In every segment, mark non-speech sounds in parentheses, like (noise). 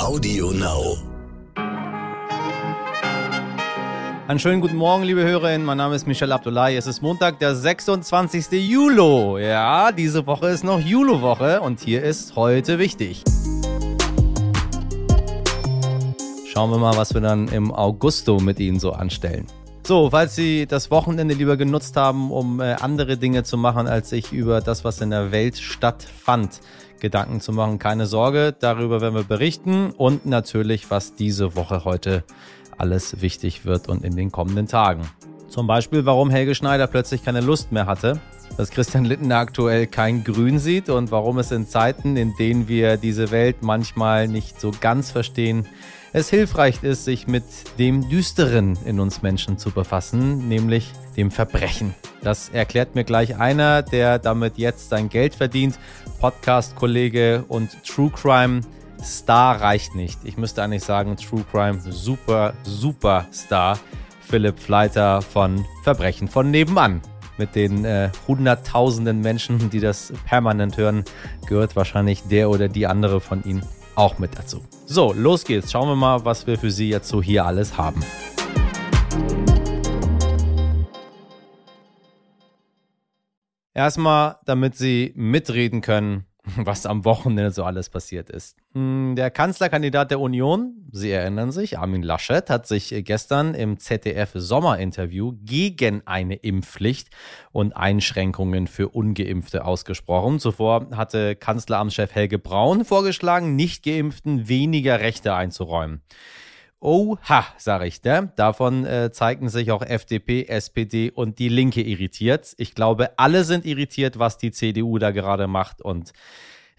Audio Now. Einen schönen guten Morgen, liebe Hörerinnen. Mein Name ist Michel Abdullahi. Es ist Montag, der 26. Juli. Ja, diese Woche ist noch Julo-Woche und hier ist heute wichtig. Schauen wir mal, was wir dann im Augusto mit Ihnen so anstellen. So, falls Sie das Wochenende lieber genutzt haben, um äh, andere Dinge zu machen, als sich über das, was in der Welt stattfand, Gedanken zu machen, keine Sorge, darüber werden wir berichten und natürlich, was diese Woche heute alles wichtig wird und in den kommenden Tagen. Zum Beispiel, warum Helge Schneider plötzlich keine Lust mehr hatte, dass Christian Lindner aktuell kein Grün sieht und warum es in Zeiten, in denen wir diese Welt manchmal nicht so ganz verstehen, es hilfreich ist, sich mit dem Düsteren in uns Menschen zu befassen, nämlich dem Verbrechen. Das erklärt mir gleich einer, der damit jetzt sein Geld verdient. Podcast-Kollege und True Crime Star reicht nicht. Ich müsste eigentlich sagen True Crime Super, Super Star. Philipp Fleiter von Verbrechen von nebenan. Mit den äh, hunderttausenden Menschen, die das permanent hören, gehört wahrscheinlich der oder die andere von ihnen auch mit dazu. So, los geht's. Schauen wir mal, was wir für Sie jetzt so hier alles haben. Erstmal, damit Sie mitreden können, (laughs) was am Wochenende so alles passiert ist. Hm, der Kanzlerkandidat der Union, Sie erinnern sich, Armin Laschet, hat sich gestern im ZDF Sommerinterview gegen eine Impfpflicht und Einschränkungen für ungeimpfte ausgesprochen. Zuvor hatte Kanzleramtschef Helge Braun vorgeschlagen, nicht geimpften weniger Rechte einzuräumen. Oha, sage ich, ne? Davon äh, zeigen sich auch FDP, SPD und die Linke irritiert. Ich glaube, alle sind irritiert, was die CDU da gerade macht. Und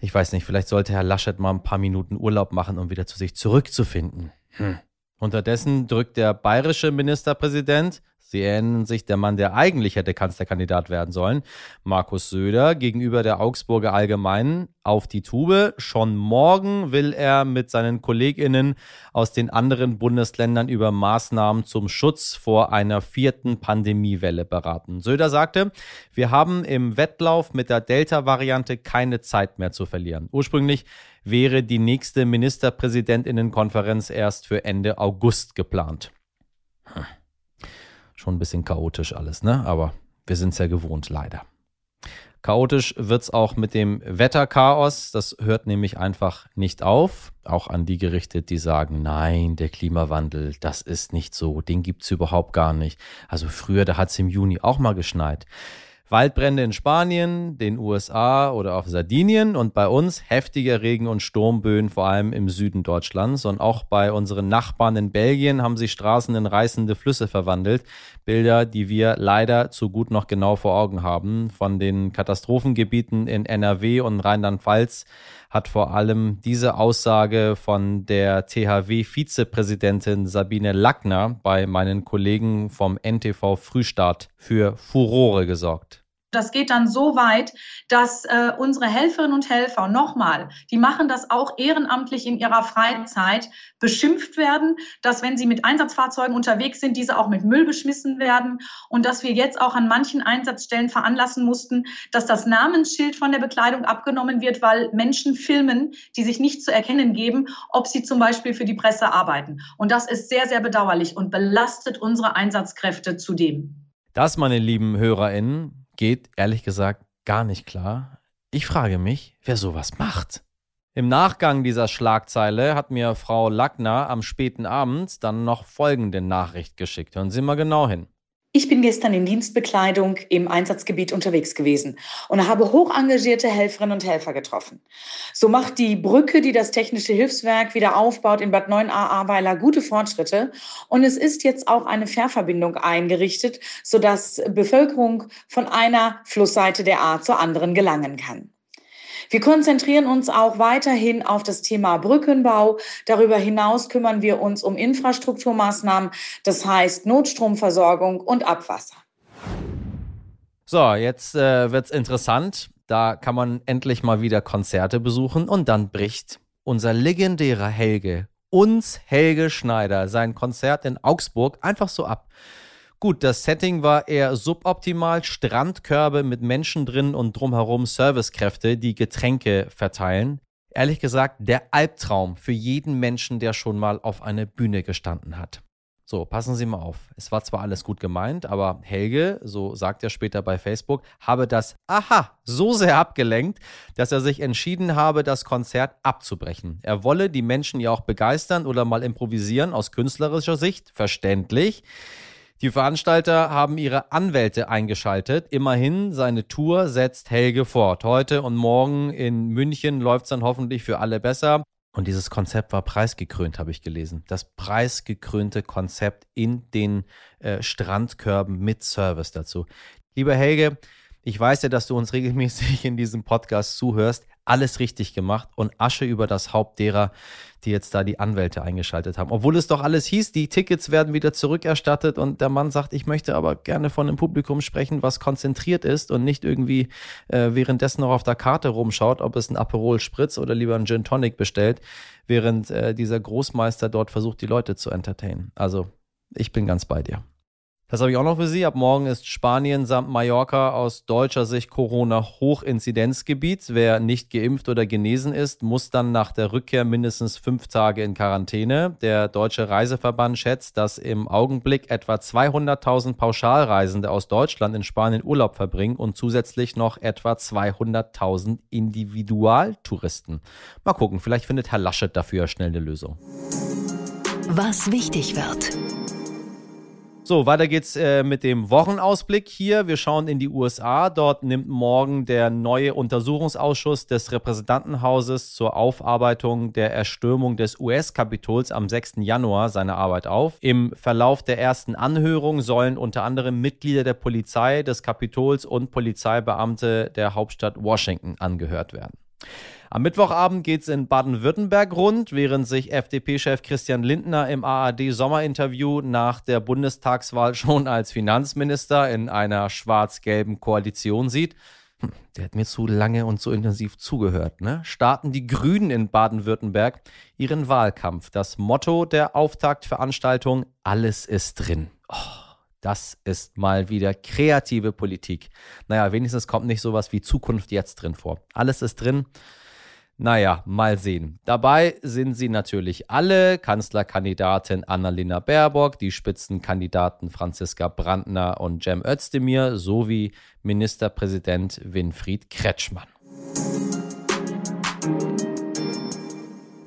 ich weiß nicht, vielleicht sollte Herr Laschet mal ein paar Minuten Urlaub machen, um wieder zu sich zurückzufinden. Hm. Unterdessen drückt der bayerische Ministerpräsident Sie erinnern sich, der Mann, der eigentlich hätte Kanzlerkandidat werden sollen, Markus Söder, gegenüber der Augsburger Allgemeinen auf die Tube. Schon morgen will er mit seinen KollegInnen aus den anderen Bundesländern über Maßnahmen zum Schutz vor einer vierten Pandemiewelle beraten. Söder sagte, wir haben im Wettlauf mit der Delta-Variante keine Zeit mehr zu verlieren. Ursprünglich wäre die nächste Ministerpräsidentinnenkonferenz erst für Ende August geplant. Hm. Schon ein bisschen chaotisch alles, ne? Aber wir sind es ja gewohnt, leider. Chaotisch wird es auch mit dem Wetterchaos. Das hört nämlich einfach nicht auf. Auch an die gerichtet, die sagen, nein, der Klimawandel, das ist nicht so, den gibt es überhaupt gar nicht. Also früher, da hat es im Juni auch mal geschneit. Waldbrände in Spanien, den USA oder auf Sardinien und bei uns heftiger Regen und Sturmböen, vor allem im Süden Deutschlands. Und auch bei unseren Nachbarn in Belgien haben sich Straßen in reißende Flüsse verwandelt. Bilder, die wir leider zu gut noch genau vor Augen haben. Von den Katastrophengebieten in NRW und Rheinland-Pfalz hat vor allem diese Aussage von der THW-Vizepräsidentin Sabine Lackner bei meinen Kollegen vom NTV Frühstart für Furore gesorgt. Das geht dann so weit, dass äh, unsere Helferinnen und Helfer, nochmal, die machen das auch ehrenamtlich in ihrer Freizeit, beschimpft werden, dass wenn sie mit Einsatzfahrzeugen unterwegs sind, diese auch mit Müll beschmissen werden und dass wir jetzt auch an manchen Einsatzstellen veranlassen mussten, dass das Namensschild von der Bekleidung abgenommen wird, weil Menschen filmen, die sich nicht zu erkennen geben, ob sie zum Beispiel für die Presse arbeiten. Und das ist sehr, sehr bedauerlich und belastet unsere Einsatzkräfte zudem. Das, meine lieben HörerInnen, geht ehrlich gesagt gar nicht klar. Ich frage mich, wer sowas macht. Im Nachgang dieser Schlagzeile hat mir Frau Lackner am späten Abend dann noch folgende Nachricht geschickt. Hören Sie mal genau hin. Ich bin gestern in Dienstbekleidung im Einsatzgebiet unterwegs gewesen und habe hoch engagierte Helferinnen und Helfer getroffen. So macht die Brücke, die das Technische Hilfswerk wieder aufbaut in Bad 9a Ahrweiler, gute Fortschritte. Und es ist jetzt auch eine Fährverbindung eingerichtet, sodass Bevölkerung von einer Flussseite der Ahr zur anderen gelangen kann. Wir konzentrieren uns auch weiterhin auf das Thema Brückenbau. Darüber hinaus kümmern wir uns um Infrastrukturmaßnahmen, das heißt Notstromversorgung und Abwasser. So, jetzt äh, es interessant. Da kann man endlich mal wieder Konzerte besuchen und dann bricht unser legendärer Helge, uns Helge Schneider, sein Konzert in Augsburg einfach so ab. Gut, das Setting war eher suboptimal. Strandkörbe mit Menschen drin und drumherum Servicekräfte, die Getränke verteilen. Ehrlich gesagt, der Albtraum für jeden Menschen, der schon mal auf einer Bühne gestanden hat. So, passen Sie mal auf. Es war zwar alles gut gemeint, aber Helge, so sagt er später bei Facebook, habe das Aha so sehr abgelenkt, dass er sich entschieden habe, das Konzert abzubrechen. Er wolle die Menschen ja auch begeistern oder mal improvisieren aus künstlerischer Sicht, verständlich. Die Veranstalter haben ihre Anwälte eingeschaltet. Immerhin, seine Tour setzt Helge fort. Heute und morgen in München läuft es dann hoffentlich für alle besser. Und dieses Konzept war preisgekrönt, habe ich gelesen. Das preisgekrönte Konzept in den äh, Strandkörben mit Service dazu. Lieber Helge, ich weiß ja, dass du uns regelmäßig in diesem Podcast zuhörst alles richtig gemacht und Asche über das Haupt derer, die jetzt da die Anwälte eingeschaltet haben. Obwohl es doch alles hieß, die Tickets werden wieder zurückerstattet und der Mann sagt, ich möchte aber gerne von einem Publikum sprechen, was konzentriert ist und nicht irgendwie äh, währenddessen noch auf der Karte rumschaut, ob es ein Aperol Spritz oder lieber ein Gin Tonic bestellt, während äh, dieser Großmeister dort versucht, die Leute zu entertainen. Also, ich bin ganz bei dir. Das habe ich auch noch für Sie. Ab morgen ist Spanien samt Mallorca aus deutscher Sicht Corona-Hochinzidenzgebiet. Wer nicht geimpft oder genesen ist, muss dann nach der Rückkehr mindestens fünf Tage in Quarantäne. Der Deutsche Reiseverband schätzt, dass im Augenblick etwa 200.000 Pauschalreisende aus Deutschland in Spanien Urlaub verbringen und zusätzlich noch etwa 200.000 Individualtouristen. Mal gucken, vielleicht findet Herr Laschet dafür schnell eine Lösung. Was wichtig wird. So, weiter geht's äh, mit dem Wochenausblick hier. Wir schauen in die USA. Dort nimmt morgen der neue Untersuchungsausschuss des Repräsentantenhauses zur Aufarbeitung der Erstürmung des US-Kapitols am 6. Januar seine Arbeit auf. Im Verlauf der ersten Anhörung sollen unter anderem Mitglieder der Polizei, des Kapitols und Polizeibeamte der Hauptstadt Washington angehört werden. Am Mittwochabend geht es in Baden-Württemberg rund, während sich FDP-Chef Christian Lindner im ARD-Sommerinterview nach der Bundestagswahl (laughs) schon als Finanzminister in einer schwarz-gelben Koalition sieht. Hm, der hat mir zu lange und so intensiv zugehört. Ne? Starten die Grünen in Baden-Württemberg ihren Wahlkampf. Das Motto der Auftaktveranstaltung: Alles ist drin. Oh. Das ist mal wieder kreative Politik. Naja, wenigstens kommt nicht sowas wie Zukunft jetzt drin vor. Alles ist drin. Naja, mal sehen. Dabei sind sie natürlich alle, Kanzlerkandidatin Annalena Baerbock, die Spitzenkandidaten Franziska Brandner und Cem Özdemir sowie Ministerpräsident Winfried Kretschmann.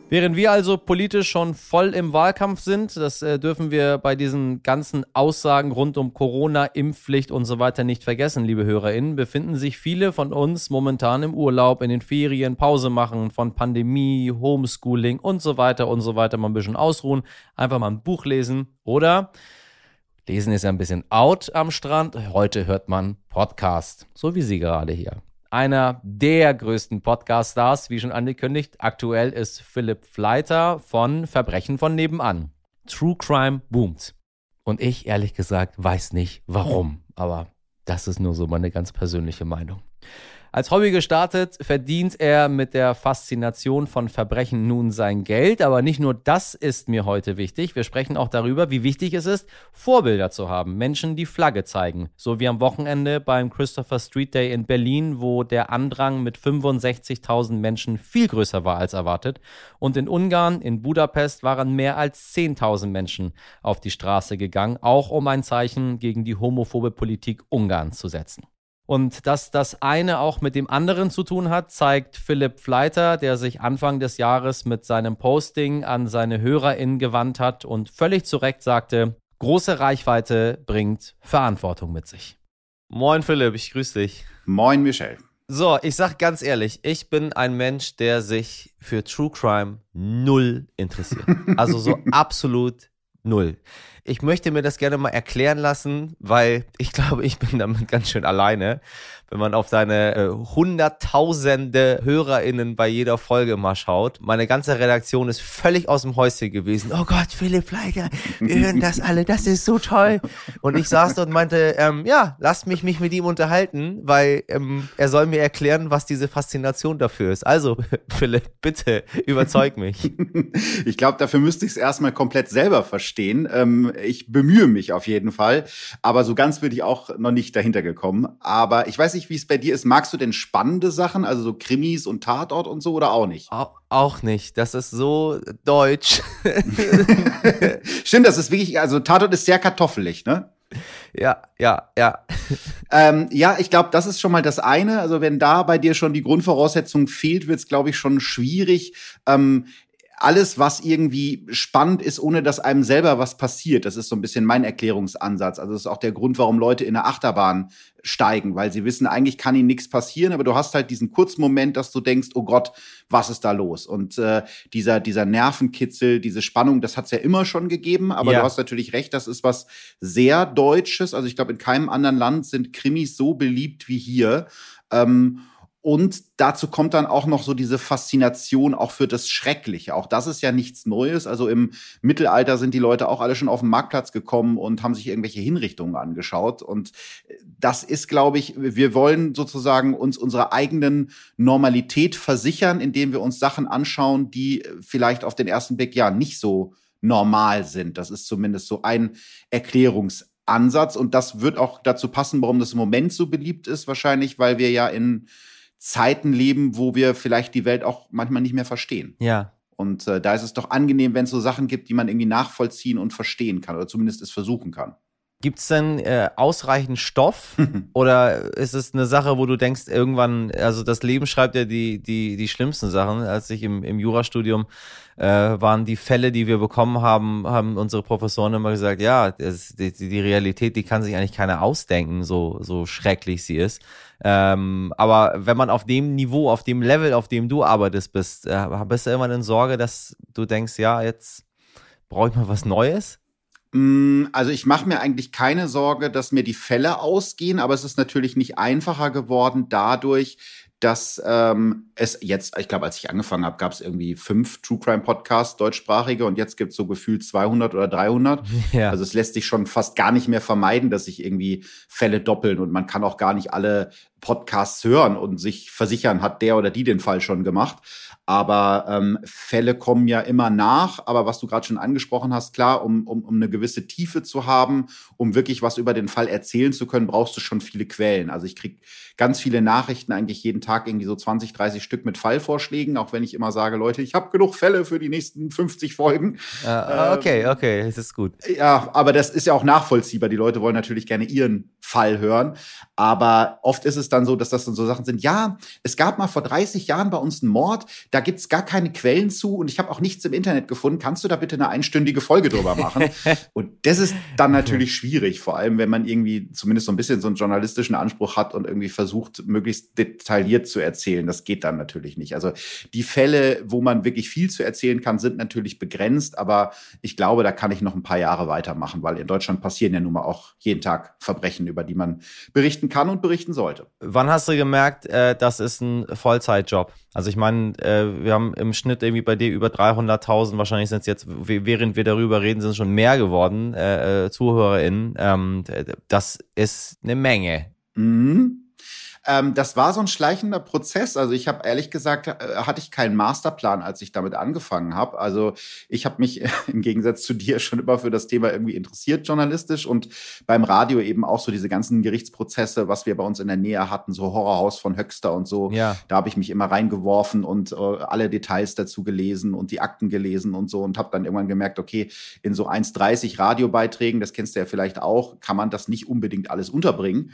Während wir also politisch schon voll im Wahlkampf sind, das äh, dürfen wir bei diesen ganzen Aussagen rund um Corona, Impfpflicht und so weiter nicht vergessen, liebe HörerInnen, befinden sich viele von uns momentan im Urlaub, in den Ferien, Pause machen von Pandemie, Homeschooling und so weiter und so weiter, mal ein bisschen ausruhen, einfach mal ein Buch lesen oder Lesen ist ja ein bisschen out am Strand. Heute hört man Podcast, so wie Sie gerade hier einer der größten Podcast-Stars, wie schon angekündigt. Aktuell ist Philipp Fleiter von Verbrechen von nebenan. True Crime boomt. Und ich, ehrlich gesagt, weiß nicht warum. Aber das ist nur so meine ganz persönliche Meinung. Als Hobby gestartet, verdient er mit der Faszination von Verbrechen nun sein Geld. Aber nicht nur das ist mir heute wichtig. Wir sprechen auch darüber, wie wichtig es ist, Vorbilder zu haben. Menschen, die Flagge zeigen. So wie am Wochenende beim Christopher Street Day in Berlin, wo der Andrang mit 65.000 Menschen viel größer war als erwartet. Und in Ungarn, in Budapest, waren mehr als 10.000 Menschen auf die Straße gegangen, auch um ein Zeichen gegen die homophobe Politik Ungarns zu setzen. Und dass das eine auch mit dem anderen zu tun hat, zeigt Philipp Fleiter, der sich Anfang des Jahres mit seinem Posting an seine HörerInnen gewandt hat und völlig zu Recht sagte, große Reichweite bringt Verantwortung mit sich. Moin Philipp, ich grüße dich. Moin Michel. So, ich sag ganz ehrlich, ich bin ein Mensch, der sich für True Crime null interessiert. (laughs) Also so absolut null. Ich möchte mir das gerne mal erklären lassen, weil ich (laughs) glaube, ich bin damit ganz schön alleine wenn man auf seine äh, hunderttausende HörerInnen bei jeder Folge mal schaut. Meine ganze Redaktion ist völlig aus dem Häuschen gewesen. Oh Gott, Philipp Fleiter, wir hören das alle, das ist so toll. Und ich saß dort und meinte, ähm, ja, lasst mich mich mit ihm unterhalten, weil ähm, er soll mir erklären, was diese Faszination dafür ist. Also, (laughs) Philipp, bitte, überzeug mich. (laughs) Ich glaube, dafür müsste ich es erstmal komplett selber verstehen. Ähm, ich bemühe mich auf jeden Fall. Aber so ganz bin ich auch noch nicht dahinter gekommen. Aber ich weiß nicht, wie es bei dir ist. Magst du denn spannende Sachen, also so Krimis und Tatort und so oder auch nicht? Auch, auch nicht. Das ist so deutsch. (laughs) Stimmt, das ist wirklich, also Tatort ist sehr kartoffelig, ne? Ja, ja, ja. Ähm, ja, ich glaube, das ist schon mal das eine. Also wenn da bei dir schon die Grundvoraussetzung fehlt, wird es, glaube ich, schon schwierig. Ähm, alles, was irgendwie spannend ist, ohne dass einem selber was passiert. Das ist so ein bisschen mein Erklärungsansatz. Also das ist auch der Grund, warum Leute in der Achterbahn steigen, weil sie wissen, eigentlich kann ihnen nichts passieren, aber du hast halt diesen kurzen Moment, dass du denkst, oh Gott, was ist da los? Und äh, dieser, dieser Nervenkitzel, diese Spannung, das hat es ja immer schon gegeben, aber ja. du hast natürlich recht, das ist was sehr Deutsches. Also ich glaube, in keinem anderen Land sind Krimis so beliebt wie hier. Ähm, und dazu kommt dann auch noch so diese Faszination auch für das Schreckliche. Auch das ist ja nichts Neues. Also im Mittelalter sind die Leute auch alle schon auf den Marktplatz gekommen und haben sich irgendwelche Hinrichtungen angeschaut. Und das ist, glaube ich, wir wollen sozusagen uns unserer eigenen Normalität versichern, indem wir uns Sachen anschauen, die vielleicht auf den ersten Blick ja nicht so normal sind. Das ist zumindest so ein Erklärungsansatz. Und das wird auch dazu passen, warum das im Moment so beliebt ist. Wahrscheinlich, weil wir ja in Zeiten leben, wo wir vielleicht die Welt auch manchmal nicht mehr verstehen. Ja. Und äh, da ist es doch angenehm, wenn es so Sachen gibt, die man irgendwie nachvollziehen und verstehen kann oder zumindest es versuchen kann. Gibt es denn äh, ausreichend Stoff (laughs) oder ist es eine Sache, wo du denkst, irgendwann, also das Leben schreibt ja die, die, die schlimmsten Sachen. Als ich im, im Jurastudium äh, waren die Fälle, die wir bekommen haben, haben unsere Professoren immer gesagt, ja, das, die, die Realität, die kann sich eigentlich keiner ausdenken, so, so schrecklich sie ist. Ähm, aber wenn man auf dem Niveau, auf dem Level, auf dem du arbeitest, bist, äh, bist du immer in Sorge, dass du denkst, ja, jetzt brauche ich mal was Neues? Mm, also ich mache mir eigentlich keine Sorge, dass mir die Fälle ausgehen, aber es ist natürlich nicht einfacher geworden dadurch, dass ähm, es jetzt, ich glaube, als ich angefangen habe, gab es irgendwie fünf True Crime Podcasts, deutschsprachige, und jetzt gibt es so gefühlt 200 oder 300. (laughs) Ja. Also es lässt sich schon fast gar nicht mehr vermeiden, dass sich irgendwie Fälle doppeln und man kann auch gar nicht alle Podcasts hören und sich versichern, hat der oder die den Fall schon gemacht. Aber ähm, Fälle kommen ja immer nach. Aber was du gerade schon angesprochen hast, klar, um, um, um eine gewisse Tiefe zu haben, um wirklich was über den Fall erzählen zu können, brauchst du schon viele Quellen. Also ich krieg ganz viele Nachrichten, eigentlich jeden Tag irgendwie so 20, 30 Stück mit Fallvorschlägen, auch wenn ich immer sage, Leute, ich habe genug Fälle für die nächsten 50 Folgen. Uh, okay, ähm, okay, das ist gut. Ja, aber das ist ja auch nachvollziehbar. Die Leute wollen natürlich gerne ihren Fall hören. Aber oft ist es dann so, dass das dann so Sachen sind, ja, es gab mal vor 30 Jahren bei uns einen Mord, da gibt es gar keine Quellen zu und ich habe auch nichts im Internet gefunden. Kannst du da bitte eine einstündige Folge drüber machen? (laughs) und das ist dann natürlich schwierig, vor allem wenn man irgendwie zumindest so ein bisschen so einen journalistischen Anspruch hat und irgendwie versucht, möglichst detailliert zu erzählen. Das geht dann natürlich nicht. Also die Fälle, wo man wirklich viel zu erzählen kann, sind natürlich begrenzt, aber ich glaube, da kann ich noch ein paar Jahre weitermachen, weil in Deutschland passieren ja nun mal auch jeden Tag Verbrechen, über die man berichten kann und berichten sollte. Wann hast du gemerkt, äh, das ist ein Vollzeitjob? Also ich meine, äh, wir haben im Schnitt irgendwie bei dir über 300.000, wahrscheinlich sind es jetzt, während wir darüber reden, sind es schon mehr geworden, äh, äh ZuhörerInnen. Ähm, das ist eine Menge. Mhm. Ähm, das war so ein schleichender Prozess. Also ich habe ehrlich gesagt, äh, hatte ich keinen Masterplan, als ich damit angefangen habe. Also ich habe mich (laughs) im Gegensatz zu dir schon immer für das Thema irgendwie interessiert journalistisch und beim Radio eben auch so diese ganzen Gerichtsprozesse, was wir bei uns in der Nähe hatten, so Horrorhaus von Höxter und so. Ja. Da habe ich mich immer reingeworfen und äh, alle Details dazu gelesen und die Akten gelesen und so und habe dann irgendwann gemerkt, okay, in so 1,30 Radiobeiträgen, das kennst du ja vielleicht auch, kann man das nicht unbedingt alles unterbringen.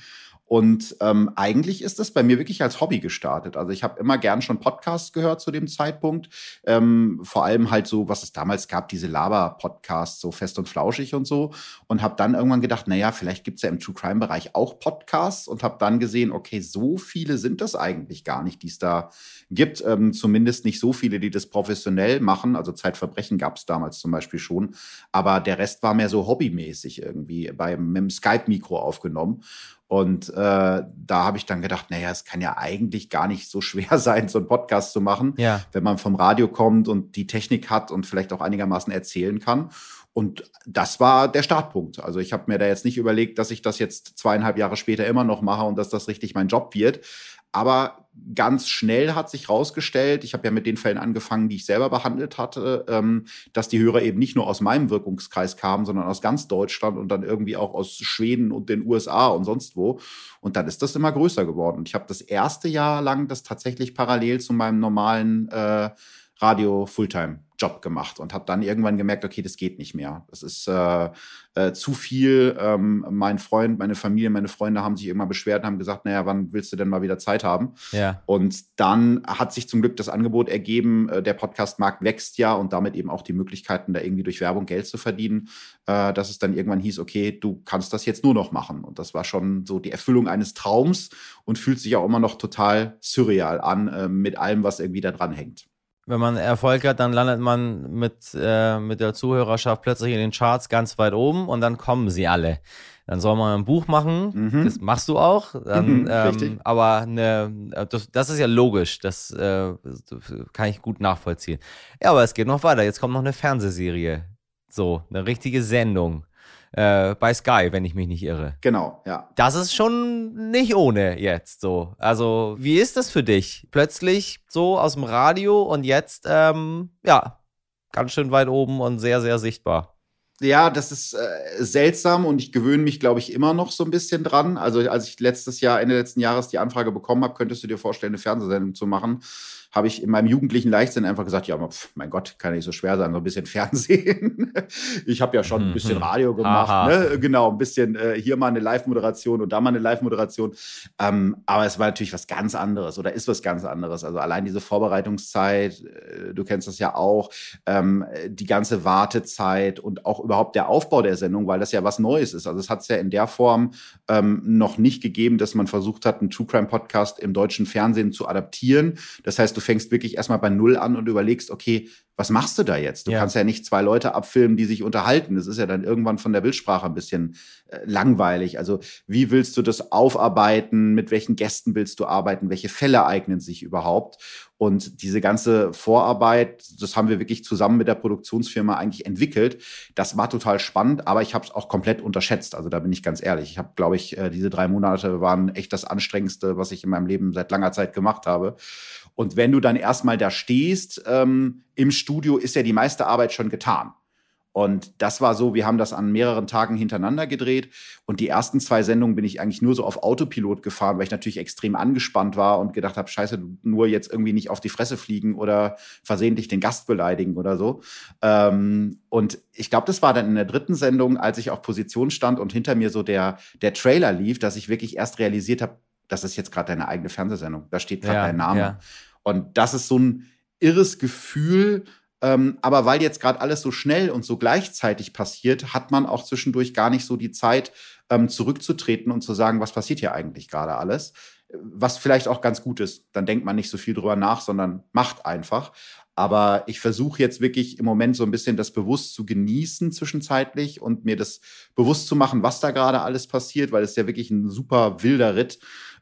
Und ähm, eigentlich ist das bei mir wirklich als Hobby gestartet. Also ich habe immer gern schon Podcasts gehört zu dem Zeitpunkt. Ähm, vor allem halt so, was es damals gab, diese Laber-Podcasts, so fest und flauschig und so. Und habe dann irgendwann gedacht, naja, vielleicht gibt's ja im True Crime-Bereich auch Podcasts und habe dann gesehen, okay, so viele sind das eigentlich gar nicht, die es da gibt. Ähm, zumindest nicht so viele, die das professionell machen. Also Zeitverbrechen gab's damals zum Beispiel schon. Aber der Rest war mehr so hobbymäßig irgendwie beim, mit dem Skype-Mikro aufgenommen. Und äh, da habe ich dann gedacht, naja, es kann ja eigentlich gar nicht so (laughs) schwer sein, so einen Podcast zu machen, ja. wenn man vom Radio kommt und die Technik hat und vielleicht auch einigermaßen erzählen kann. Und das war der Startpunkt. Also ich habe mir da jetzt nicht überlegt, dass ich das jetzt zweieinhalb Jahre später immer noch mache und dass das richtig mein Job wird. Aber ganz schnell hat sich rausgestellt, ich habe ja mit den Fällen angefangen, die ich selber behandelt hatte, ähm, dass die Hörer eben nicht nur aus meinem Wirkungskreis kamen, sondern aus ganz Deutschland und dann irgendwie auch aus Schweden und den USA und sonst wo. Und dann ist das immer größer geworden. Und ich habe das erste Jahr lang das tatsächlich parallel zu meinem normalen äh, Radio Fulltime Job gemacht und habe dann irgendwann gemerkt, okay, das geht nicht mehr. Das ist äh, äh, zu viel. Ähm, mein Freund, meine Familie, meine Freunde haben sich immer beschwert und haben gesagt, naja, wann willst du denn mal wieder Zeit haben? Ja. Und dann hat sich zum Glück das Angebot ergeben, äh, der Podcastmarkt wächst ja und damit eben auch die Möglichkeiten, da irgendwie durch Werbung Geld zu verdienen, äh, dass es dann irgendwann hieß, okay, du kannst das jetzt nur noch machen. Und das war schon so die Erfüllung eines Traums und fühlt sich auch immer noch total surreal an äh, mit allem, was irgendwie da dran hängt wenn man Erfolg hat, dann landet man mit, äh, mit der Zuhörerschaft plötzlich in den Charts ganz weit oben und dann kommen sie alle. Dann soll man ein Buch machen, mhm. das machst du auch. Dann, mhm, ähm, aber eine, das, das, ist ja logisch, das, äh, kann ich gut nachvollziehen. Ja, aber es geht noch weiter. Jetzt kommt noch eine Fernsehserie. So, eine richtige Sendung äh, bei Sky, wenn ich mich nicht irre. Genau, ja. Das ist schon nicht ohne jetzt so. Also, wie ist das für dich? Plötzlich so aus dem Radio und jetzt, ähm, ja, ganz schön weit oben und sehr, sehr sichtbar. Ja, das ist äh, seltsam und ich gewöhne mich, glaube ich, immer noch so ein bisschen dran. Also, als ich letztes Jahr, Ende letzten Jahres die Anfrage bekommen habe, könntest du dir vorstellen, eine Fernsehsendung zu machen, habe ich in meinem jugendlichen Leichtsinn einfach gesagt, ja, pf, mein Gott, kann nicht so schwer sein, so ein bisschen (laughs) Fernsehen. ich habe ja schon ein bisschen mhm. Radio gemacht, ne? genau, ein bisschen äh, hier mal eine Live-Moderation und da mal eine Live-Moderation. Ähm, aber es war natürlich was ganz anderes oder ist was ganz anderes. Also allein diese Vorbereitungszeit, äh, du kennst das ja auch, ähm, die ganze Wartezeit und auch überhaupt der Aufbau der Sendung, weil das ja was Neues ist. Also es hat es ja in der Form ähm, noch nicht gegeben, dass man versucht hat, einen True Crime Podcast im deutschen Fernsehen zu adaptieren. Das heißt, du fängst wirklich erstmal bei Null an und überlegst, okay, was machst du da jetzt? Du ja. kannst ja nicht zwei Leute abfilmen, die sich unterhalten. Das ist ja dann irgendwann von der Bildsprache ein bisschen äh, langweilig. Also wie willst du das aufarbeiten? Mit welchen Gästen willst du arbeiten? Welche Fälle eignen sich überhaupt? Und diese ganze Vorarbeit, das haben wir wirklich zusammen mit der Produktionsfirma eigentlich entwickelt. Das war total spannend, aber ich habe es auch komplett unterschätzt. Also da bin ich ganz ehrlich. Ich habe, glaube ich, äh, diese drei Monate waren echt das Anstrengendste, was ich in meinem Leben seit langer Zeit gemacht habe. Und wenn du dann erstmal da stehst ähm, im Studio, ist ja die meiste Arbeit schon getan. Und das war so, wir haben das an mehreren Tagen hintereinander gedreht. Und die ersten zwei Sendungen bin ich eigentlich nur so auf Autopilot gefahren, weil ich natürlich extrem angespannt war und gedacht habe, scheiße, nur jetzt irgendwie nicht auf die Fresse fliegen oder versehentlich den Gast beleidigen oder so. Ähm, und ich glaube, das war dann in der dritten Sendung, als ich auf Position stand und hinter mir so der, der Trailer lief, dass ich wirklich erst realisiert habe, das ist jetzt gerade deine eigene Fernsehsendung. Da steht gerade ja, dein Name. Ja. Und das ist so ein irres Gefühl. Ähm, aber weil jetzt gerade alles so schnell und so gleichzeitig passiert, hat man auch zwischendurch gar nicht so die Zeit, ähm, zurückzutreten und zu sagen, was passiert hier eigentlich gerade alles. Was vielleicht auch ganz gut ist. Dann denkt man nicht so viel drüber nach, sondern macht einfach. Aber ich versuche jetzt wirklich im Moment so ein bisschen das bewusst zu genießen zwischenzeitlich und mir das bewusst zu machen, was da gerade alles passiert, weil es ja wirklich ein super wilder Ritt.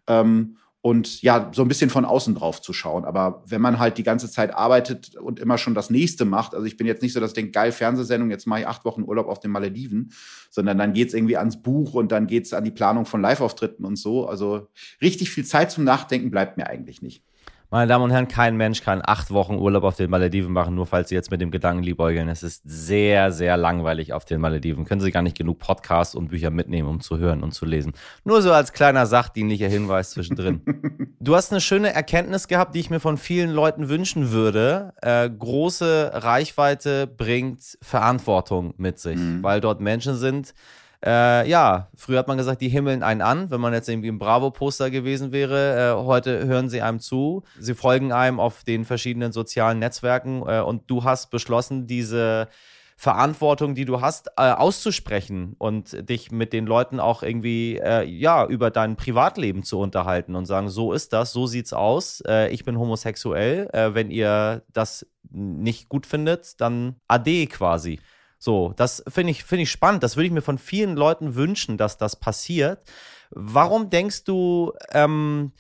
Ähm, und ja, so ein bisschen von außen drauf zu schauen. Aber wenn man halt die ganze Zeit arbeitet und immer schon das nächste macht, also ich bin jetzt nicht so, dass ich denke, geil, Fernsehsendung, jetzt mache ich acht Wochen Urlaub auf den Malediven, sondern dann geht's irgendwie ans Buch und dann geht's an die Planung von Live-Auftritten und so. Also richtig viel Zeit zum Nachdenken bleibt mir eigentlich nicht. Meine Damen und Herren, kein Mensch kann acht Wochen Urlaub auf den Malediven machen, nur falls Sie jetzt mit dem Gedanken liebäugeln. Es ist sehr, sehr langweilig auf den Malediven. Können Sie gar nicht genug Podcasts und Bücher mitnehmen, um zu hören und zu lesen. Nur so als kleiner sachdienlicher Hinweis zwischendrin. (laughs) du hast eine schöne Erkenntnis gehabt, die ich mir von vielen Leuten wünschen würde. Äh, große Reichweite bringt Verantwortung mit sich, mhm. weil dort Menschen sind, äh, ja, früher hat man gesagt, die himmeln einen an, wenn man jetzt irgendwie im Bravo-Poster gewesen wäre. Äh, heute hören sie einem zu. Sie folgen einem auf den verschiedenen sozialen Netzwerken äh, und du hast beschlossen, diese Verantwortung, die du hast, äh, auszusprechen und dich mit den Leuten auch irgendwie äh, ja über dein Privatleben zu unterhalten und sagen, so ist das, so sieht's aus. Äh, ich bin homosexuell. Wenn ihr das nicht gut findet, dann ade quasi. So, das finde ich, finde ich spannend. Das würde ich mir von vielen Leuten wünschen, dass das passiert. Warum denkst du, ähm,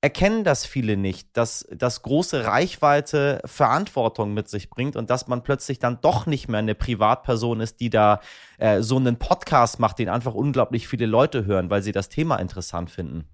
erkennen das viele nicht, dass das große Reichweite Verantwortung mit sich bringt und dass man plötzlich dann doch nicht mehr eine Privatperson ist, die da äh, so einen Podcast macht, den einfach unglaublich viele Leute hören, weil sie das Thema interessant finden?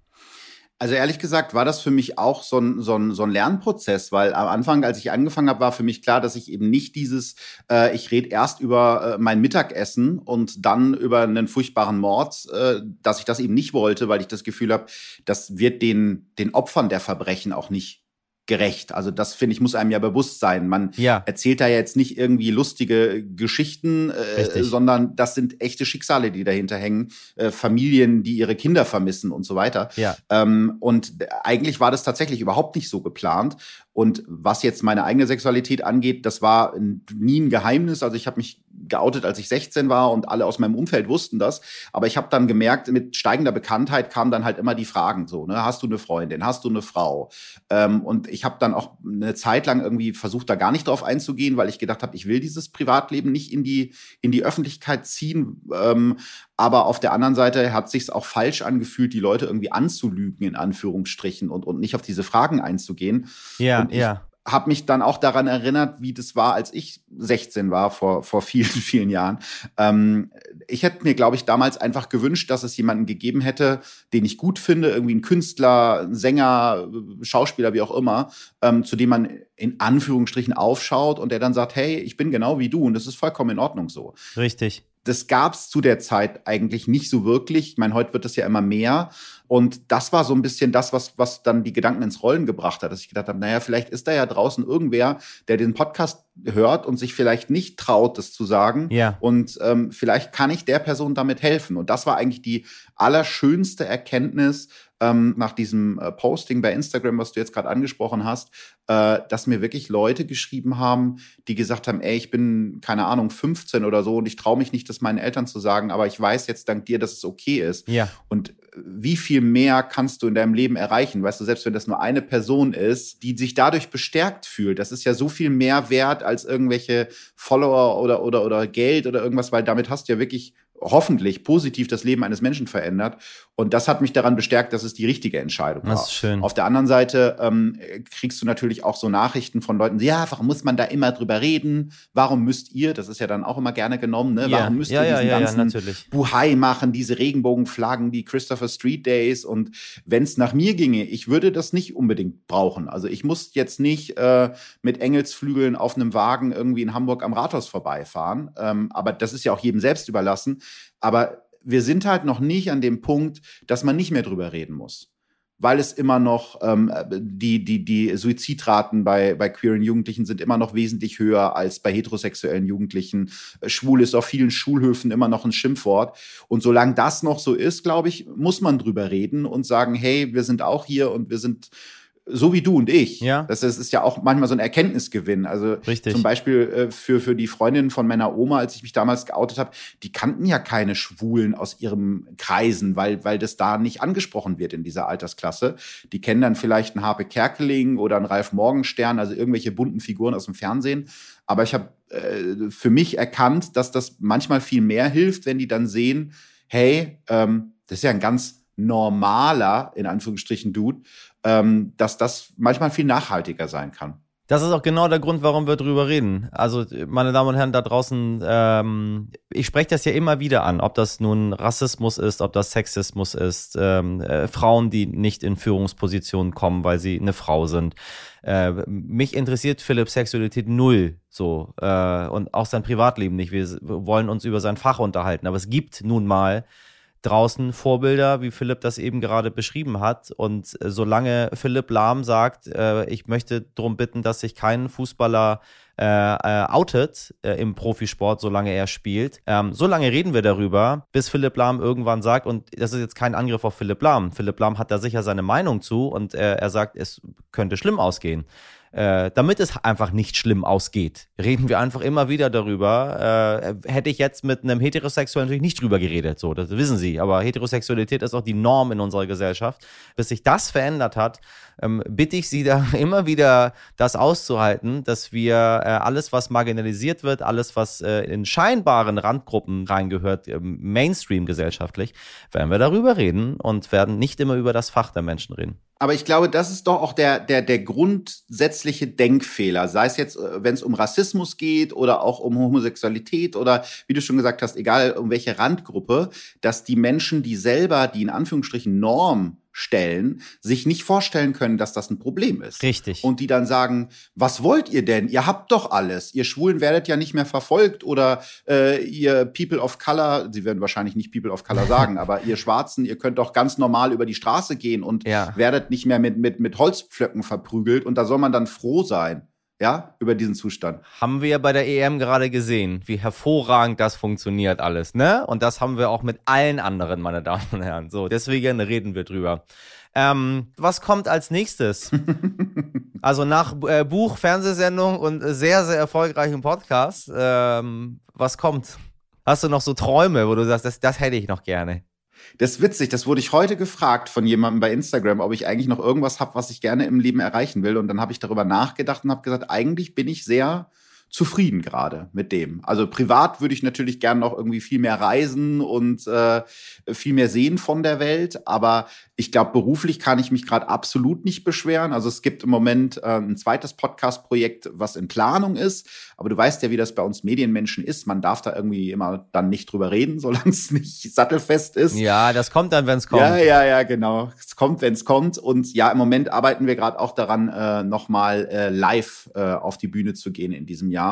Also ehrlich gesagt war das für mich auch so ein, so ein, so ein Lernprozess, weil am Anfang, als ich angefangen habe, war für mich klar, dass ich eben nicht dieses, äh, ich rede erst über äh, mein Mittagessen und dann über einen furchtbaren Mord, äh, dass ich das eben nicht wollte, weil ich das Gefühl habe, das wird den, den Opfern der Verbrechen auch nicht gerecht. Also das finde ich muss einem ja bewusst sein. Man ja. erzählt da jetzt nicht irgendwie lustige Geschichten, äh, sondern das sind echte Schicksale, die dahinter hängen. Äh, Familien, die ihre Kinder vermissen und so weiter. Ja. Ähm, und eigentlich war das tatsächlich überhaupt nicht so geplant. Und was jetzt meine eigene Sexualität angeht, das war nie ein Geheimnis. Also ich habe mich geoutet, als ich 16 war und alle aus meinem Umfeld wussten das. Aber ich habe dann gemerkt, mit steigender Bekanntheit kamen dann halt immer die Fragen so, ne, hast du eine Freundin, hast du eine Frau? Ähm, und ich habe dann auch eine Zeit lang irgendwie versucht, da gar nicht drauf einzugehen, weil ich gedacht habe, ich will dieses Privatleben nicht in die, in die Öffentlichkeit ziehen. Ähm, aber auf der anderen Seite hat sich's auch falsch angefühlt, die Leute irgendwie anzulügen, in Anführungsstrichen, und, und nicht auf diese Fragen einzugehen. Ja, und ja habe mich dann auch daran erinnert, wie das war, als ich 16 war, vor, vor vielen, (laughs) vielen Jahren. Ähm, ich hätte mir, glaube ich, damals einfach gewünscht, dass es jemanden gegeben hätte, den ich gut finde, irgendwie ein Künstler, ein Sänger, Schauspieler, wie auch immer, ähm, zu dem man in Anführungsstrichen aufschaut und der dann sagt, hey, ich bin genau wie du und das ist vollkommen in Ordnung so. Richtig das gab es zu der Zeit eigentlich nicht so wirklich. Ich meine, heute wird das ja immer mehr. Und das war so ein bisschen das, was, was dann die Gedanken ins Rollen gebracht hat, dass ich gedacht habe, naja, vielleicht ist da ja draußen irgendwer, der den Podcast hört und sich vielleicht nicht traut, das zu sagen. Ja. Und ähm, vielleicht kann ich der Person damit helfen. Und das war eigentlich die allerschönste Erkenntnis, ähm, nach diesem äh, Posting bei Instagram, was du jetzt gerade angesprochen hast, äh, dass mir wirklich Leute geschrieben haben, die gesagt haben, ey, ich bin, keine Ahnung, 15 oder so und ich traue mich nicht, das meinen Eltern zu sagen, aber ich weiß jetzt dank dir, dass es okay ist. Ja. Und wie viel mehr kannst du in deinem Leben erreichen? Weißt du, selbst wenn das nur eine Person ist, die sich dadurch bestärkt fühlt, das ist ja so viel mehr wert als irgendwelche Follower oder, oder, oder Geld oder irgendwas, weil damit hast du ja wirklich hoffentlich positiv das Leben eines Menschen verändert. Und das hat mich daran bestärkt, dass es die richtige Entscheidung war. Das ist schön. Auf der anderen Seite ähm, kriegst du natürlich auch so Nachrichten von Leuten, ja, warum muss man da immer drüber reden? Warum müsst ihr, das ist ja dann auch immer gerne genommen, ne? Ja. Warum müsst ja, ihr diesen ja, ganzen Buhai machen, diese Regenbogenflaggen, die Christopher Street Days? Und wenn es nach mir ginge, ich würde das nicht unbedingt brauchen. Also ich muss jetzt nicht äh, mit Engelsflügeln auf einem Wagen irgendwie in Hamburg am Rathaus vorbeifahren. Ähm, aber das ist ja auch jedem selbst überlassen. Aber wir sind halt noch nicht an dem Punkt, dass man nicht mehr drüber reden muss. Weil es immer noch, ähm, die, die, die Suizidraten bei, bei queeren Jugendlichen sind immer noch wesentlich höher als bei heterosexuellen Jugendlichen. Schwul ist auf vielen Schulhöfen immer noch ein Schimpfwort. Und solange das noch so ist, glaube ich, muss man drüber reden und sagen, hey, wir sind auch hier und wir sind so wie du und ich. Ja. Das ist, ist ja auch manchmal so ein Erkenntnisgewinn. Also Richtig. zum Beispiel äh, für, für die Freundin von meiner Oma, als ich mich damals geoutet habe, die kannten ja keine Schwulen aus ihrem Kreisen, weil, weil das da nicht angesprochen wird in dieser Altersklasse. Die kennen dann vielleicht einen Harpe Kerkeling oder einen Ralf Morgenstern, also irgendwelche bunten Figuren aus dem Fernsehen. Aber ich habe äh, für mich erkannt, dass das manchmal viel mehr hilft, wenn die dann sehen, hey, ähm, das ist ja ein ganz normaler, in Anführungsstrichen, Dude ähm, dass das manchmal viel nachhaltiger sein kann. Das ist auch genau der Grund, warum wir drüber reden. Also, meine Damen und Herren da draußen, ähm, ich spreche das ja immer wieder an, ob das nun Rassismus ist, ob das Sexismus ist, ähm, äh, Frauen, die nicht in Führungspositionen kommen, weil sie eine Frau sind. Äh, mich interessiert Philipp Sexualität null so äh, und auch sein Privatleben nicht. Wir wollen uns über sein Fach unterhalten, aber es gibt nun mal draußen Vorbilder, wie Philipp das eben gerade beschrieben hat. Und äh, solange Philipp Lahm sagt, äh, ich möchte darum bitten, dass sich kein Fußballer äh, äh, outet äh, im Profisport, solange er spielt. Ähm, solange reden wir darüber, bis Philipp Lahm irgendwann sagt, und das ist jetzt kein Angriff auf Philipp Lahm. Philipp Lahm hat da sicher seine Meinung zu und er sagt, es könnte schlimm ausgehen. Äh, damit es einfach nicht schlimm ausgeht, reden wir einfach immer wieder darüber. Äh, hätte ich jetzt mit einem Heterosexuellen natürlich nicht drüber geredet, so, das wissen Sie. Aber Heterosexualität ist auch die Norm in unserer Gesellschaft. Bis sich das verändert hat, ähm, bitte ich Sie da (laughs) immer wieder das auszuhalten, dass wir äh, alles, was marginalisiert wird, alles, was äh, in scheinbaren Randgruppen reingehört, äh, Mainstream gesellschaftlich, werden wir darüber reden und werden nicht immer über das Fach der Menschen reden. Aber ich glaube, das ist doch auch der, der, der grundsätzliche Denkfehler. Sei es jetzt, äh, wenn es um Rassismus geht oder auch um Homosexualität oder, wie du schon gesagt hast, egal um welche Randgruppe, dass die Menschen, die selber die in Anführungsstrichen Norm stellen, sich nicht vorstellen können, dass das ein Problem ist. Richtig. Und die dann sagen, was wollt ihr denn? Ihr habt doch alles. Ihr Schwulen werdet ja nicht mehr verfolgt oder äh, ihr People of Color, sie werden wahrscheinlich nicht People of Color sagen, (laughs) aber ihr Schwarzen, ihr könnt doch ganz normal über die Straße gehen und Ja. werdet nicht mehr mit, mit, mit Holzpflöcken verprügelt. Und da soll man dann froh sein, ja, über diesen Zustand. Haben wir ja bei der EM gerade gesehen, wie hervorragend das funktioniert alles, ne? Und das haben wir auch mit allen anderen, meine Damen und Herren. So, deswegen reden wir drüber. Ähm, was kommt als nächstes? (laughs) also nach äh, Buch, Fernsehsendung und sehr, sehr erfolgreichem Podcast, ähm, was kommt? Hast du noch so Träume, wo du sagst, das, das hätte ich noch gerne? Das ist witzig, das wurde ich heute gefragt von jemandem bei Instagram, ob ich eigentlich noch irgendwas habe, was ich gerne im Leben erreichen will. Und dann habe ich darüber nachgedacht und habe gesagt, eigentlich bin ich sehr zufrieden gerade mit dem. Also privat würde ich natürlich gerne noch irgendwie viel mehr reisen und äh, viel mehr sehen von der Welt. Aber ich glaube, beruflich kann ich mich gerade absolut nicht beschweren. Also es gibt im Moment äh, ein zweites Podcast-Projekt, was in Planung ist. Aber du weißt ja, wie das bei uns Medienmenschen ist. Man darf da irgendwie immer dann nicht drüber reden, (laughs) solange es nicht sattelfest ist. Ja, das kommt dann, wenn es kommt. Ja, ja, ja, genau. Es kommt, wenn es kommt. Und ja, im Moment arbeiten wir gerade auch daran, äh, nochmal äh, live äh, auf die Bühne zu gehen in diesem Jahr.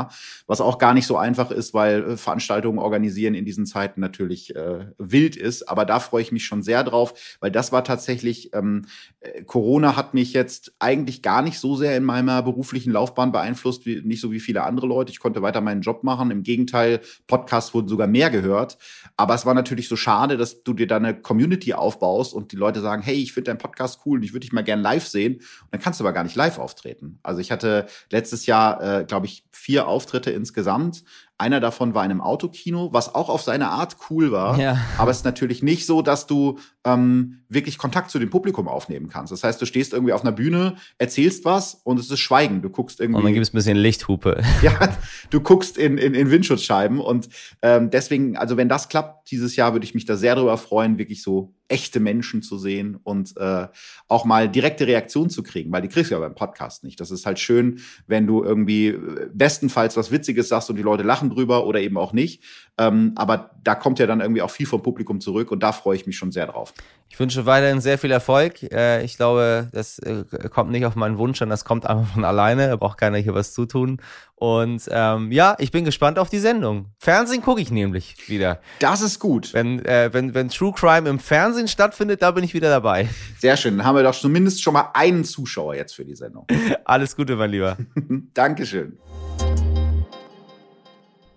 Was auch gar nicht so einfach ist, weil äh, Veranstaltungen organisieren in diesen Zeiten natürlich äh, wild ist. Aber da freue ich mich schon sehr drauf, weil das war tatsächlich, ähm, äh, Corona hat mich jetzt eigentlich gar nicht so sehr in meiner beruflichen Laufbahn beeinflusst, wie, nicht so wie viele andere Leute. Ich konnte weiter meinen Job machen. Im Gegenteil, Podcasts wurden sogar mehr gehört. Aber es war natürlich so schade, dass du dir da eine Community aufbaust und die Leute sagen, hey, ich finde deinen Podcast cool und ich würde dich mal gern live sehen. Und dann kannst du aber gar nicht live auftreten. Also ich hatte letztes Jahr, äh, glaube ich, vier Auftritte insgesamt. Einer davon war in einem Autokino, was auch auf seine Art cool war. Ja. Aber es ist natürlich nicht so, dass du ähm, wirklich Kontakt zu dem Publikum aufnehmen kannst. Das heißt, du stehst irgendwie auf einer Bühne, erzählst was und es ist Schweigen. Du guckst irgendwie. Und dann gibt es ein bisschen Lichthupe. (laughs) Ja, du guckst in, in, in Windschutzscheiben und ähm, deswegen, also wenn das klappt dieses Jahr, würde ich mich da sehr darüber freuen, wirklich so echte Menschen zu sehen und äh, auch mal direkte Reaktionen zu kriegen, weil die kriegst du ja beim Podcast nicht. Das ist halt schön, wenn du irgendwie äh, bestenfalls was Witziges sagst und die Leute lachen drüber oder eben auch nicht. Ähm, aber da kommt ja dann irgendwie auch viel vom Publikum zurück und da freue ich mich schon sehr drauf. Ich wünsche weiterhin sehr viel Erfolg. Äh, ich glaube, das äh, kommt nicht auf meinen Wunsch an, das kommt einfach von alleine. Da braucht keiner hier was zu tun. Und ähm, ja, ich bin gespannt auf die Sendung. Fernsehen gucke ich nämlich wieder. Das ist gut. Wenn, äh, wenn, wenn True Crime im Fernsehen stattfindet, da bin ich wieder dabei. Sehr schön. Dann haben wir doch zumindest schon mal einen Zuschauer jetzt für die Sendung. (laughs) Alles Gute, mein Lieber. (laughs) Dankeschön.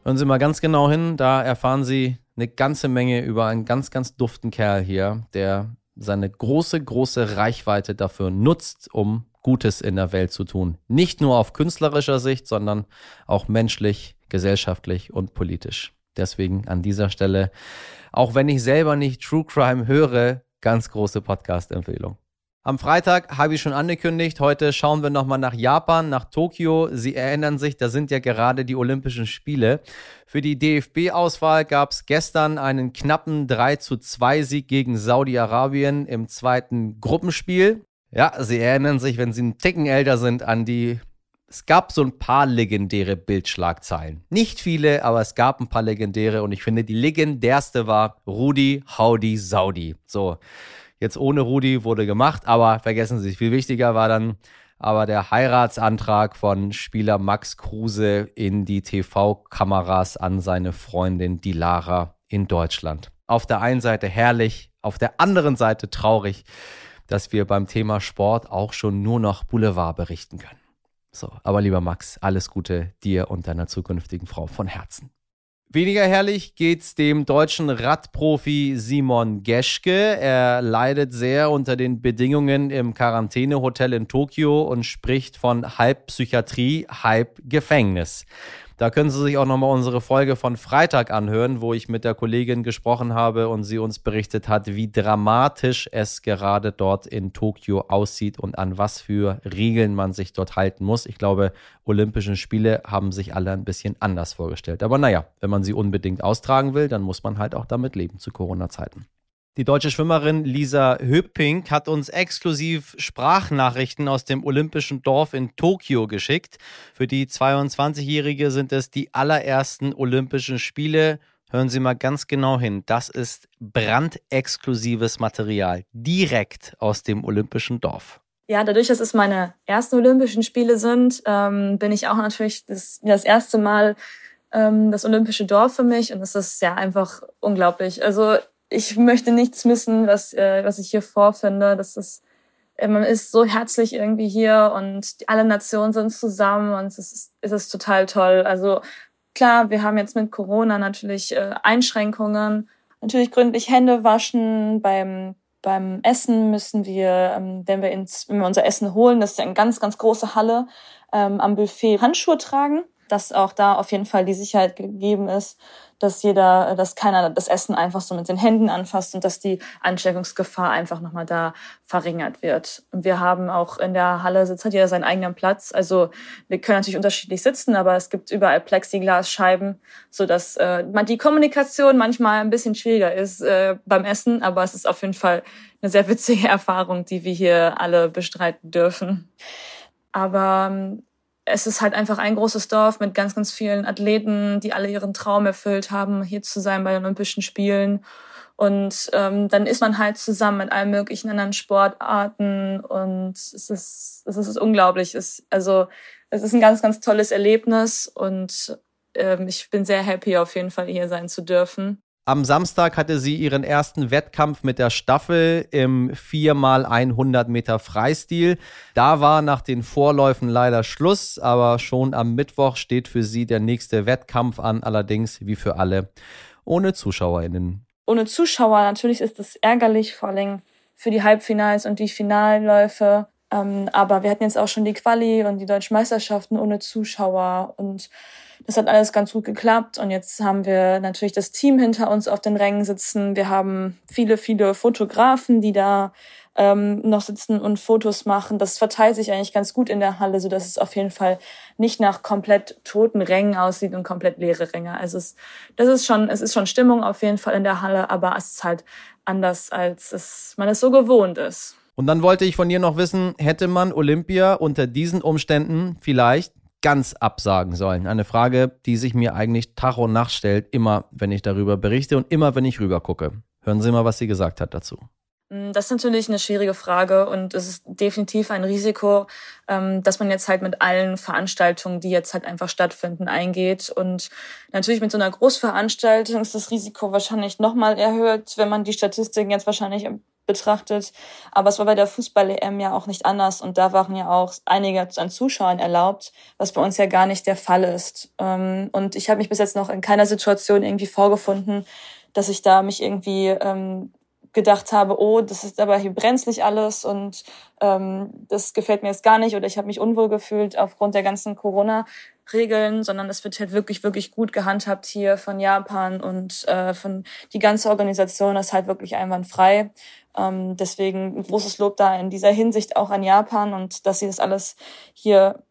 Hören Sie mal ganz genau hin, da erfahren Sie eine ganze Menge über einen ganz, ganz duften Kerl hier, der seine große, große Reichweite dafür nutzt, um Gutes in der Welt zu tun. Nicht nur auf künstlerischer Sicht, sondern auch menschlich, gesellschaftlich und politisch. Deswegen an dieser Stelle, auch wenn ich selber nicht True Crime höre, ganz große Podcast-Empfehlung. Am Freitag habe ich schon angekündigt, heute schauen wir nochmal nach Japan, nach Tokio. Sie erinnern sich, da sind ja gerade die Olympischen Spiele. Für die DFB-Auswahl gab es gestern einen knappen 3 zu 2 Sieg gegen Saudi-Arabien im zweiten Gruppenspiel. Ja, Sie erinnern sich, wenn Sie einen Ticken älter sind, an die es gab so ein paar legendäre Bildschlagzeilen. Nicht viele, aber es gab ein paar legendäre und ich finde, die legendärste war Rudi Howdy Saudi. So, jetzt ohne Rudi wurde gemacht, aber vergessen Sie, viel wichtiger war dann aber der Heiratsantrag von Spieler Max Kruse in die TV-Kameras an seine Freundin Dilara in Deutschland. Auf der einen Seite herrlich, auf der anderen Seite traurig, dass wir beim Thema Sport auch schon nur noch Boulevard berichten können. So, aber lieber Max, alles Gute dir und deiner zukünftigen Frau von Herzen. Weniger herrlich geht's dem deutschen Radprofi Simon Geschke. Er leidet sehr unter den Bedingungen im Quarantänehotel in Tokio und spricht von halb Psychiatrie, halb Gefängnis. Da können Sie sich auch nochmal unsere Folge von Freitag anhören, wo ich mit der Kollegin gesprochen habe und sie uns berichtet hat, wie dramatisch es gerade dort in Tokio aussieht und an was für Regeln man sich dort halten muss. Ich glaube, Olympischen Spiele haben sich alle ein bisschen anders vorgestellt. Aber naja, wenn man sie unbedingt austragen will, dann muss man halt auch damit leben zu Corona-Zeiten. Die deutsche Schwimmerin Lisa Höpping hat uns exklusiv Sprachnachrichten aus dem olympischen Dorf in Tokio geschickt. Für die 22-Jährige sind es die allerersten Olympischen Spiele Hören Sie mal ganz genau hin. Das ist brandexklusives Material, direkt aus dem Olympischen Dorf. Ja, dadurch, dass es meine ersten Olympischen Spiele sind, ähm, bin ich auch natürlich das, das erste Mal ähm, das Olympische Dorf für mich und es ist ja einfach unglaublich. Also ich möchte nichts missen, was, äh, was ich hier vorfinde. Das ist, äh, man ist so herzlich irgendwie hier und alle Nationen sind zusammen und es ist, es ist total toll. Also klar, wir haben jetzt mit Corona natürlich äh, Einschränkungen. Natürlich gründlich Hände waschen beim beim Essen müssen wir, ähm, wenn wir ins, wenn wir unser Essen holen, das ist ja eine ganz, ganz große Halle, ähm, am Buffet Handschuhe tragen, dass auch da auf jeden Fall die Sicherheit gegeben ist dass jeder, dass keiner das Essen einfach so mit den Händen anfasst und dass die Ansteckungsgefahr einfach nochmal da verringert wird. Und wir haben auch in der Halle sitzt hat jeder seinen eigenen Platz. Also wir können natürlich unterschiedlich sitzen, aber es gibt überall Plexiglasscheiben, so dass äh, die Kommunikation manchmal ein bisschen schwieriger ist äh, beim Essen, aber es ist auf jeden Fall eine sehr witzige (laughs) Erfahrung, die wir hier alle bestreiten dürfen. Aber ähm, es ist halt einfach ein großes Dorf mit ganz, ganz vielen Athleten, die alle ihren Traum erfüllt haben, hier zu sein bei den Olympischen Spielen. Und ähm, dann ist man halt zusammen mit allen möglichen anderen Sportarten und es ist, es ist unglaublich. Es, also es ist ein ganz, ganz tolles Erlebnis und ähm, ich bin sehr happy, auf jeden Fall hier sein zu dürfen. Am Samstag hatte sie ihren ersten Wettkampf mit der Staffel im 4x100 Meter Freistil. Da war nach den Vorläufen leider Schluss, aber schon am Mittwoch steht für sie der nächste Wettkampf an, allerdings wie für alle ohne ZuschauerInnen. Ohne Zuschauer, natürlich ist das ärgerlich, vor allem für die Halbfinals und die Finalläufe. Ähm, aber wir hatten jetzt auch schon die Quali und die deutschen Meisterschaften ohne Zuschauer und das hat alles ganz gut geklappt und jetzt haben wir natürlich das Team hinter uns auf den Rängen sitzen. Wir haben viele, viele Fotografen, die da ähm, noch sitzen und Fotos machen. Das verteilt sich eigentlich ganz gut in der Halle, so dass es auf jeden Fall nicht nach komplett toten Rängen aussieht und komplett leere Ränge. Also es, das ist schon, es ist schon Stimmung auf jeden Fall in der Halle, aber es ist halt anders, als es, man es so gewohnt ist. Und dann wollte ich von dir noch wissen, hätte man Olympia unter diesen Umständen vielleicht ganz absagen sollen? Eine Frage, die sich mir eigentlich Tag und Nacht stellt, immer wenn ich darüber berichte und immer wenn ich rüber gucke. Hören Sie mal, was sie gesagt hat dazu. Mm, das ist natürlich eine schwierige Frage und es ist definitiv ein Risiko, ähm, dass man jetzt halt mit allen Veranstaltungen, die jetzt halt einfach stattfinden, eingeht. Und natürlich mit so einer Großveranstaltung ist das Risiko wahrscheinlich nochmal erhöht, wenn man die Statistiken jetzt wahrscheinlich betrachtet. Aber es war bei der Fußball-EM ja auch nicht anders und da waren ja auch einige an Zuschauern erlaubt, was bei uns ja gar nicht der Fall ist. Ähm, und ich habe mich bis jetzt noch in keiner Situation irgendwie vorgefunden, dass ich da mich irgendwie ähm, gedacht habe, oh, das ist aber hier brenzlig alles und ähm, das gefällt mir jetzt gar nicht oder ich habe mich unwohl gefühlt aufgrund der ganzen Corona-Regeln, sondern es wird halt wirklich, wirklich gut gehandhabt hier von Japan und äh, von die ganze Organisation ist halt wirklich einwandfrei. Ähm, deswegen großes Lob da in dieser Hinsicht auch an Japan und dass sie das alles hier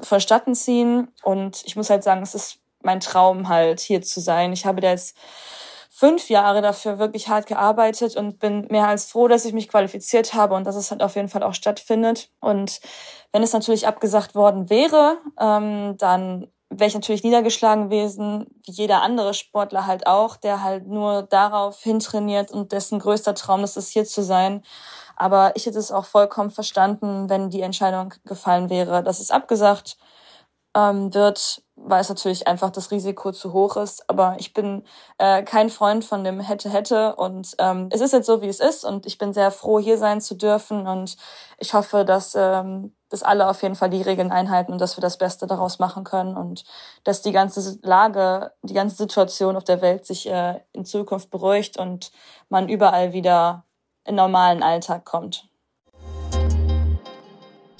verstatten ziehen. Und ich muss halt sagen, es ist mein Traum halt hier zu sein. Ich habe da jetzt fünf Jahre dafür wirklich hart gearbeitet und bin mehr als froh, dass ich mich qualifiziert habe und dass es halt auf jeden Fall auch stattfindet. Und wenn es natürlich abgesagt worden wäre, ähm, dann wäre ich natürlich niedergeschlagen gewesen, wie jeder andere Sportler halt auch, der halt nur darauf hintrainiert und dessen größter Traum ist es, hier zu sein. Aber ich hätte es auch vollkommen verstanden, wenn die Entscheidung gefallen wäre, dass es abgesagt ähm, wird, weil es natürlich einfach das Risiko zu hoch ist. Aber ich bin äh, kein Freund von dem hätte hätte und ähm, es ist jetzt so wie es ist und ich bin sehr froh hier sein zu dürfen und ich hoffe, dass ähm, dass alle auf jeden Fall die Regeln einhalten und dass wir das Beste daraus machen können und dass die ganze Lage, die ganze Situation auf der Welt sich äh, in Zukunft beruhigt und man überall wieder in normalen Alltag kommt.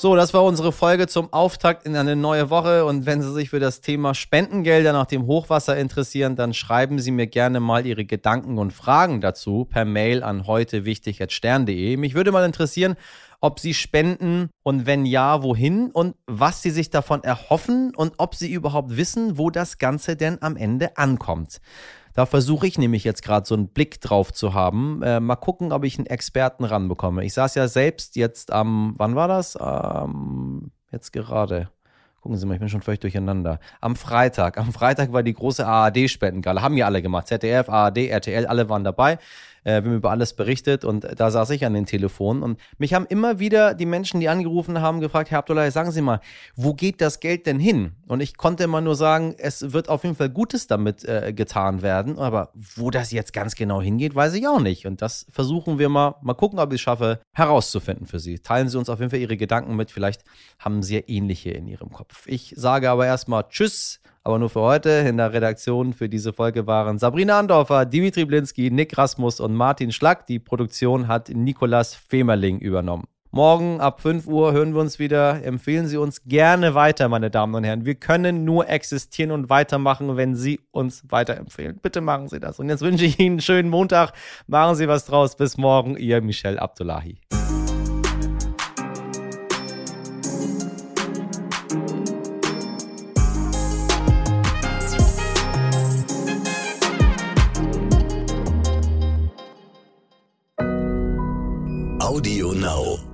So, das war unsere Folge zum Auftakt in eine neue Woche. Und wenn Sie sich für das Thema Spendengelder nach dem Hochwasser interessieren, dann schreiben Sie mir gerne mal Ihre Gedanken und Fragen dazu per Mail an heute wichtig.stern.de. Mich würde mal interessieren, ob Sie spenden und wenn ja, wohin und was Sie sich davon erhoffen und ob Sie überhaupt wissen, wo das Ganze denn am Ende ankommt. Da versuche ich nämlich jetzt gerade so einen Blick drauf zu haben. Äh, mal gucken, ob ich einen Experten ranbekomme. Ich saß ja selbst jetzt am, wann war das? Ähm, jetzt gerade. Gucken Sie mal, ich bin schon völlig durcheinander. Am Freitag, am Freitag war die große ARD-Spendengala. Haben ja alle gemacht. ZDF, ARD, RTL, alle waren dabei äh, wir haben über alles berichtet und da saß ich an den Telefonen und mich haben immer wieder die Menschen, die angerufen haben, gefragt, Herr Abdullah, sagen Sie mal, wo geht das Geld denn hin? Und ich konnte immer nur sagen, es wird auf jeden Fall Gutes damit äh, getan werden, aber wo das jetzt ganz genau hingeht, weiß ich auch nicht. Und das versuchen wir mal, mal gucken, ob ich es schaffe, herauszufinden für Sie. Teilen Sie uns auf jeden Fall Ihre Gedanken mit, vielleicht haben Sie ja ähnliche in Ihrem Kopf. Ich sage aber erstmal Tschüss aber nur für heute. In der Redaktion für diese Folge waren Sabrina Andorfer, Dimitri Blinski, Nick Rasmus und Martin Schlack. Die Produktion hat Nikolas Femerling übernommen. Morgen ab 5 Uhr hören wir uns wieder. Empfehlen Sie uns gerne weiter, meine Damen und Herren. Wir können nur existieren und weitermachen, wenn Sie uns weiterempfehlen. Bitte machen Sie das. Und jetzt wünsche ich Ihnen einen schönen Montag. Machen Sie was draus. Bis morgen, Ihr Michel Abdullahi. Audio Now.